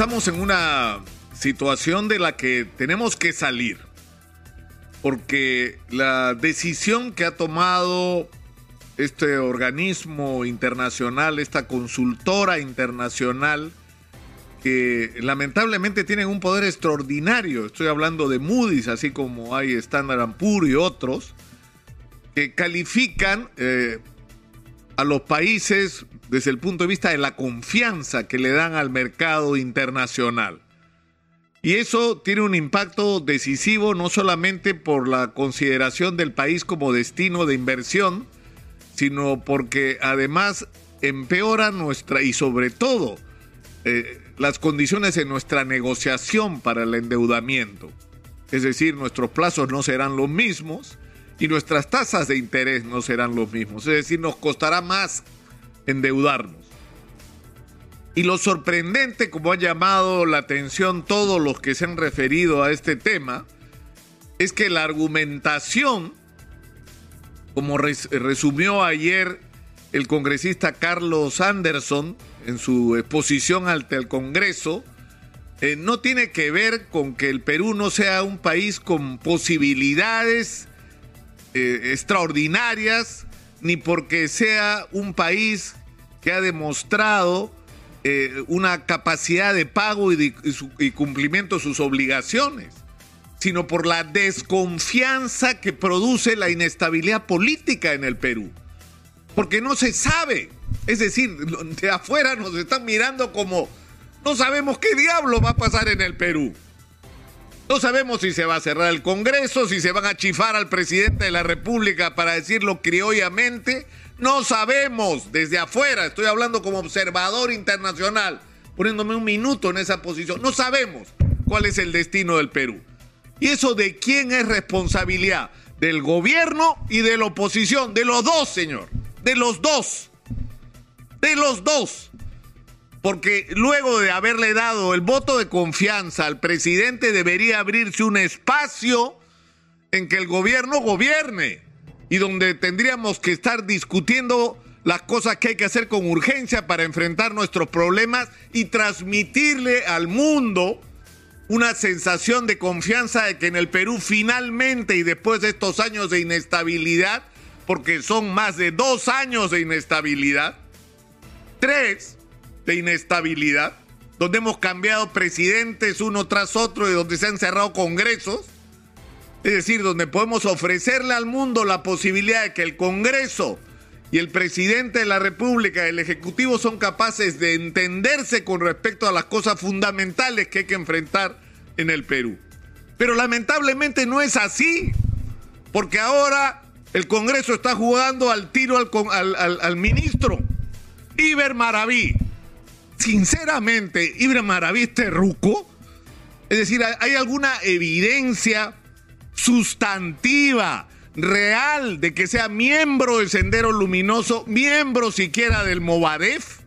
estamos en una situación de la que tenemos que salir, porque la decisión que ha tomado este organismo internacional, esta consultora internacional, que lamentablemente tienen un poder extraordinario, estoy hablando de Moody's, así como hay Standard Poor's y otros, que califican eh, a los países desde el punto de vista de la confianza que le dan al mercado internacional. Y eso tiene un impacto decisivo no solamente por la consideración del país como destino de inversión, sino porque además empeora nuestra y sobre todo eh, las condiciones en nuestra negociación para el endeudamiento. Es decir, nuestros plazos no serán los mismos y nuestras tasas de interés no serán los mismos. Es decir, nos costará más endeudarnos. Y lo sorprendente, como ha llamado la atención todos los que se han referido a este tema, es que la argumentación, como resumió ayer el congresista Carlos Anderson en su exposición ante el Congreso, eh, no tiene que ver con que el Perú no sea un país con posibilidades eh, extraordinarias, ni porque sea un país que ha demostrado eh, una capacidad de pago y, y cumplimiento de sus obligaciones, sino por la desconfianza que produce la inestabilidad política en el Perú. Porque no se sabe, es decir, de afuera nos están mirando como no sabemos qué diablo va a pasar en el Perú. No sabemos si se va a cerrar el Congreso, si se van a chifar al presidente de la República para decirlo criollamente. No sabemos desde afuera, estoy hablando como observador internacional, poniéndome un minuto en esa posición. No sabemos cuál es el destino del Perú. ¿Y eso de quién es responsabilidad? Del gobierno y de la oposición, de los dos, señor. De los dos. De los dos porque luego de haberle dado el voto de confianza al presidente debería abrirse un espacio en que el gobierno gobierne y donde tendríamos que estar discutiendo las cosas que hay que hacer con urgencia para enfrentar nuestros problemas y transmitirle al mundo una sensación de confianza de que en el Perú finalmente y después de estos años de inestabilidad, porque son más de dos años de inestabilidad, tres, de inestabilidad, donde hemos cambiado presidentes uno tras otro y donde se han cerrado congresos, es decir, donde podemos ofrecerle al mundo la posibilidad de que el Congreso y el presidente de la República, el Ejecutivo, son capaces de entenderse con respecto a las cosas fundamentales que hay que enfrentar en el Perú. Pero lamentablemente no es así, porque ahora el Congreso está jugando al tiro al, al ministro Iber Maraví sinceramente, Ibrahim Maraví es terruco. Es decir, ¿hay alguna evidencia sustantiva, real, de que sea miembro del Sendero Luminoso, miembro siquiera del Movadef?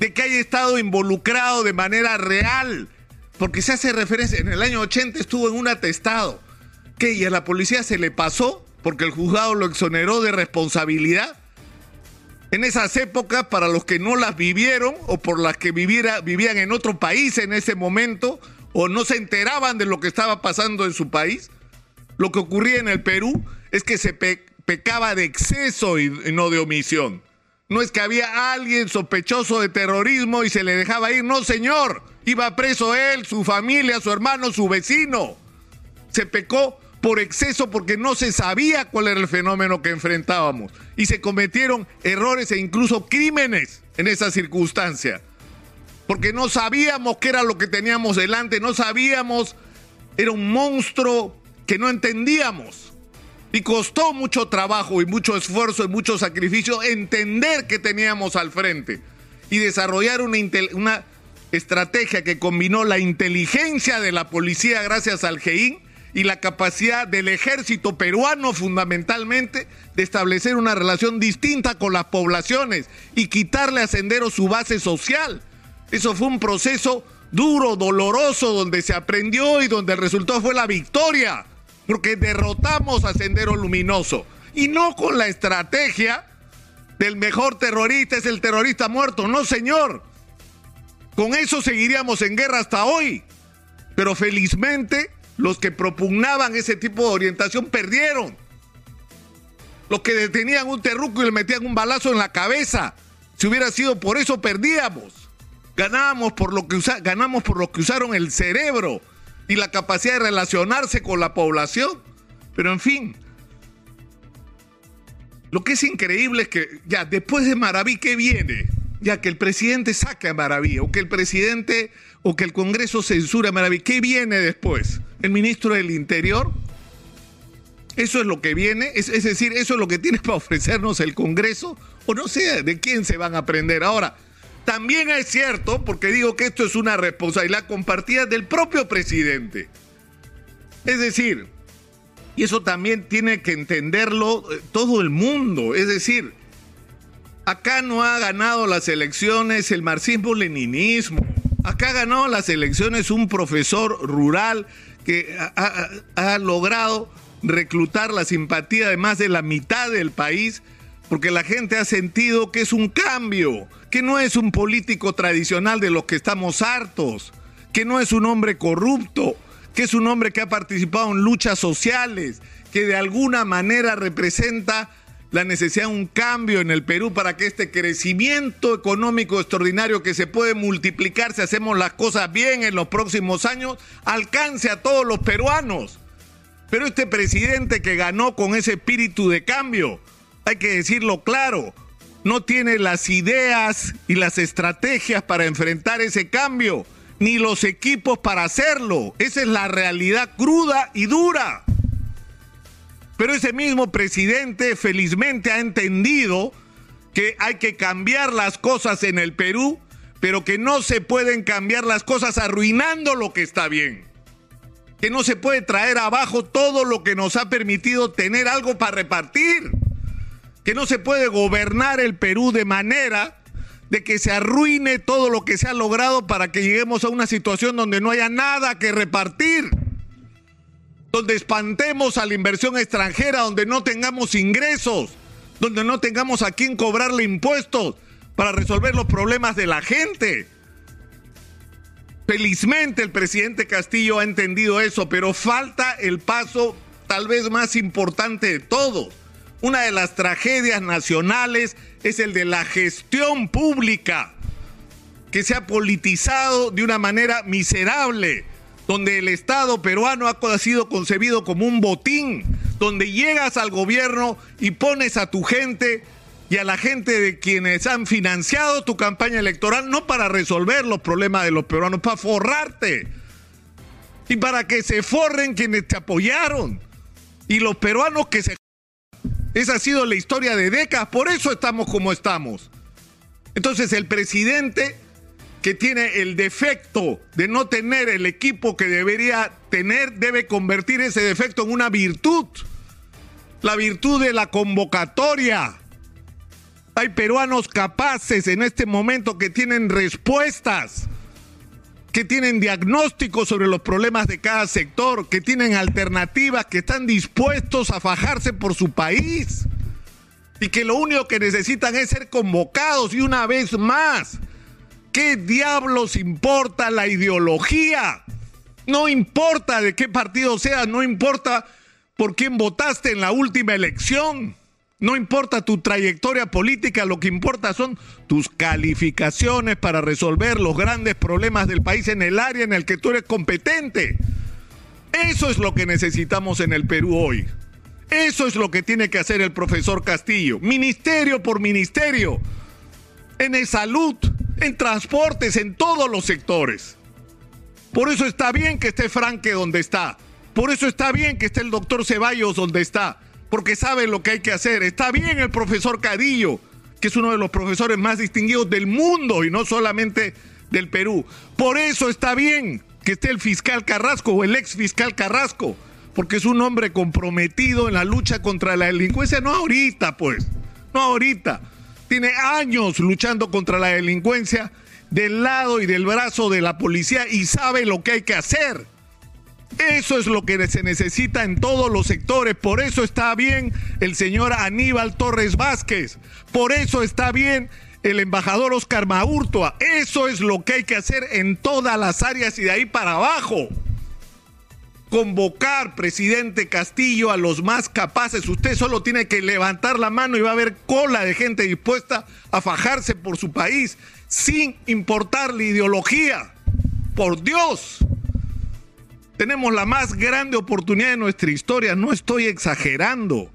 De que haya estado involucrado de manera real. Porque se hace referencia, en el año 80 estuvo en un atestado. que ¿Y a la policía se le pasó? Porque el juzgado lo exoneró de responsabilidad en esas épocas para los que no las vivieron o por las que vivían en otro país en ese momento o no se enteraban de lo que estaba pasando en su país. Lo que ocurría en el Perú es que se pecaba de exceso y no de omisión. No es que había alguien sospechoso de terrorismo y se le dejaba ir, no señor, iba preso él, su familia, su hermano, su vecino. Se pecó por exceso porque no se sabía cuál era el fenómeno que enfrentábamos y se cometieron errores e incluso crímenes en esa circunstancia. Porque no sabíamos qué era lo que teníamos delante, no sabíamos, era un monstruo que no entendíamos. Y costó mucho trabajo y mucho esfuerzo y mucho sacrificio entender qué teníamos al frente y desarrollar una, una estrategia que combinó la inteligencia de la policía gracias al GEIN y la capacidad del ejército peruano fundamentalmente de establecer una relación distinta con las poblaciones y quitarle a Sendero su base social. Eso fue un proceso duro, doloroso, donde se aprendió y donde el resultado fue la victoria, porque derrotamos a Sendero Luminoso y no con la estrategia del mejor terrorista es el terrorista muerto, no señor. Con eso seguiríamos en guerra hasta hoy. Pero felizmente los que propugnaban ese tipo de orientación perdieron. Los que detenían un terruco y le metían un balazo en la cabeza. Si hubiera sido por eso, perdíamos. Ganábamos por lo que ganamos por lo que usaron el cerebro y la capacidad de relacionarse con la población. Pero en fin, lo que es increíble es que ya después de Maraví, ¿qué viene? Ya que el presidente saque a Maraví, o que el presidente o que el Congreso censura a Maraví, ¿qué viene después? ¿El ministro del Interior? ¿Eso es lo que viene? Es, decir, ¿eso es lo que tiene para ofrecernos el Congreso? O no sé, ¿de quién se van a aprender ahora? También es cierto, porque digo que esto es una responsabilidad compartida del propio presidente. Es decir, y eso también tiene que entenderlo eh, todo el mundo. Es decir, acá no ha ganado las elecciones el marxismo-leninismo. Acá ganado las elecciones un profesor rural que ha, logrado reclutar la simpatía de más de la mitad del país porque la gente ha sentido que es un cambio, que no es un político tradicional de los que estamos hartos, que no es un hombre corrupto, que es un hombre que ha participado en luchas sociales, que de alguna manera representa la necesidad de un cambio en el Perú para que este crecimiento económico extraordinario que se puede multiplicar si hacemos las cosas bien en los próximos años alcance a todos los peruanos. Pero este presidente que ganó con ese espíritu de cambio, hay que decirlo claro, no tiene las ideas y las estrategias para enfrentar ese cambio ni los equipos para hacerlo. Esa es la realidad cruda y dura. Pero ese mismo presidente felizmente ha entendido que hay que cambiar las cosas en el Perú, pero que no se pueden cambiar las cosas arruinando lo que está bien. Que no se puede traer abajo todo lo que nos ha permitido tener algo para repartir. Que no se puede gobernar el Perú de manera de que se arruine todo lo que se ha logrado para que lleguemos a una situación donde no haya nada que repartir, donde espantemos a la inversión extranjera, donde no tengamos ingresos, donde no tengamos a quién cobrarle impuestos para resolver los problemas de la gente. Felizmente el presidente Castillo ha entendido eso, pero falta el paso tal vez más importante de todos una de las tragedias nacionales es el de la gestión pública, que se ha politizado de una manera miserable, donde el Estado peruano ha sido concebido como un botín, donde llegas al gobierno y pones a tu gente y a la gente de quienes han financiado tu campaña electoral, no para resolver los problemas de los peruanos, para forrarte. Y para que se forren quienes te apoyaron. Y los peruanos que se esa ha sido la historia de décadas, por eso estamos como estamos. Entonces el presidente que tiene el defecto de no tener el equipo que debería tener, debe convertir ese defecto en una virtud. La virtud de la convocatoria. Hay peruanos capaces en este momento que tienen respuestas que tienen diagnósticos sobre los problemas de cada sector, que tienen alternativas, que están dispuestos a fajarse por su país y que lo único que necesitan es ser convocados y una vez más, ¿qué diablos importa la ideología? No importa de qué partido seas, no importa por quién votaste en la última elección. No importa tu trayectoria política, lo que importa son tus calificaciones para resolver los grandes problemas del país en el área en el que tú eres competente. Eso es lo que necesitamos en el Perú hoy. Eso es lo que tiene que hacer el profesor Castillo, ministerio por ministerio, en salud, en transportes, en todos los sectores. Por eso está bien que esté Franque donde está. Por eso está bien que esté el doctor Ceballos donde está porque sabe lo que hay que hacer. Está bien el profesor Cadillo, que es uno de los profesores más distinguidos del mundo y no solamente del Perú. Por eso está bien que esté el fiscal Carrasco o el ex fiscal Carrasco, porque es un hombre comprometido en la lucha contra la delincuencia, no ahorita pues, no ahorita. Tiene años luchando contra la delincuencia del lado y del brazo de la policía y sabe lo que hay que hacer. Eso es lo que se necesita en todos los sectores. Por eso está bien el señor Aníbal Torres Vázquez. Por eso está bien el embajador Oscar Maurtua. Eso es lo que hay que hacer en todas las áreas y de ahí para abajo. Convocar, presidente Castillo, a los más capaces. Usted solo tiene que levantar la mano y va a haber cola de gente dispuesta a fajarse por su país sin importar la ideología. Por Dios. Tenemos la más grande oportunidad de nuestra historia. No estoy exagerando.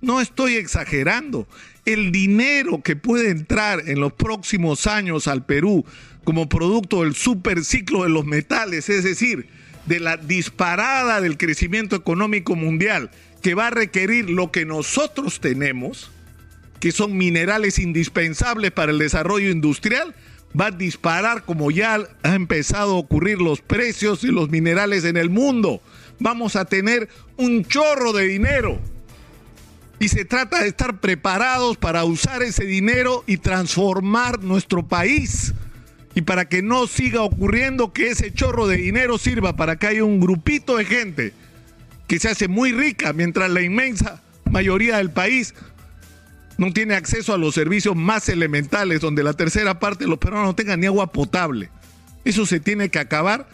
No estoy exagerando el dinero que puede entrar en los próximos años al Perú como producto del superciclo de los metales, es decir, de la disparada del crecimiento económico mundial que va a requerir lo que nosotros tenemos, que son minerales indispensables para el desarrollo industrial, va a disparar como ya ha empezado a ocurrir los precios de los minerales en el mundo. Vamos a tener un chorro de dinero y se trata de estar preparados para usar ese dinero y transformar nuestro país. Y para que no siga ocurriendo que ese chorro de dinero sirva para que haya un grupito de gente que se hace muy rica mientras la inmensa mayoría del país no tiene acceso a los servicios más elementales, donde la tercera parte de los peruanos no tengan ni agua potable. Eso se tiene que acabar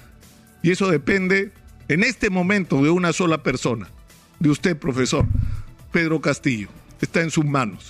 y eso depende en este momento de una sola persona, de usted, profesor. Pedro Castillo. Está en sus manos.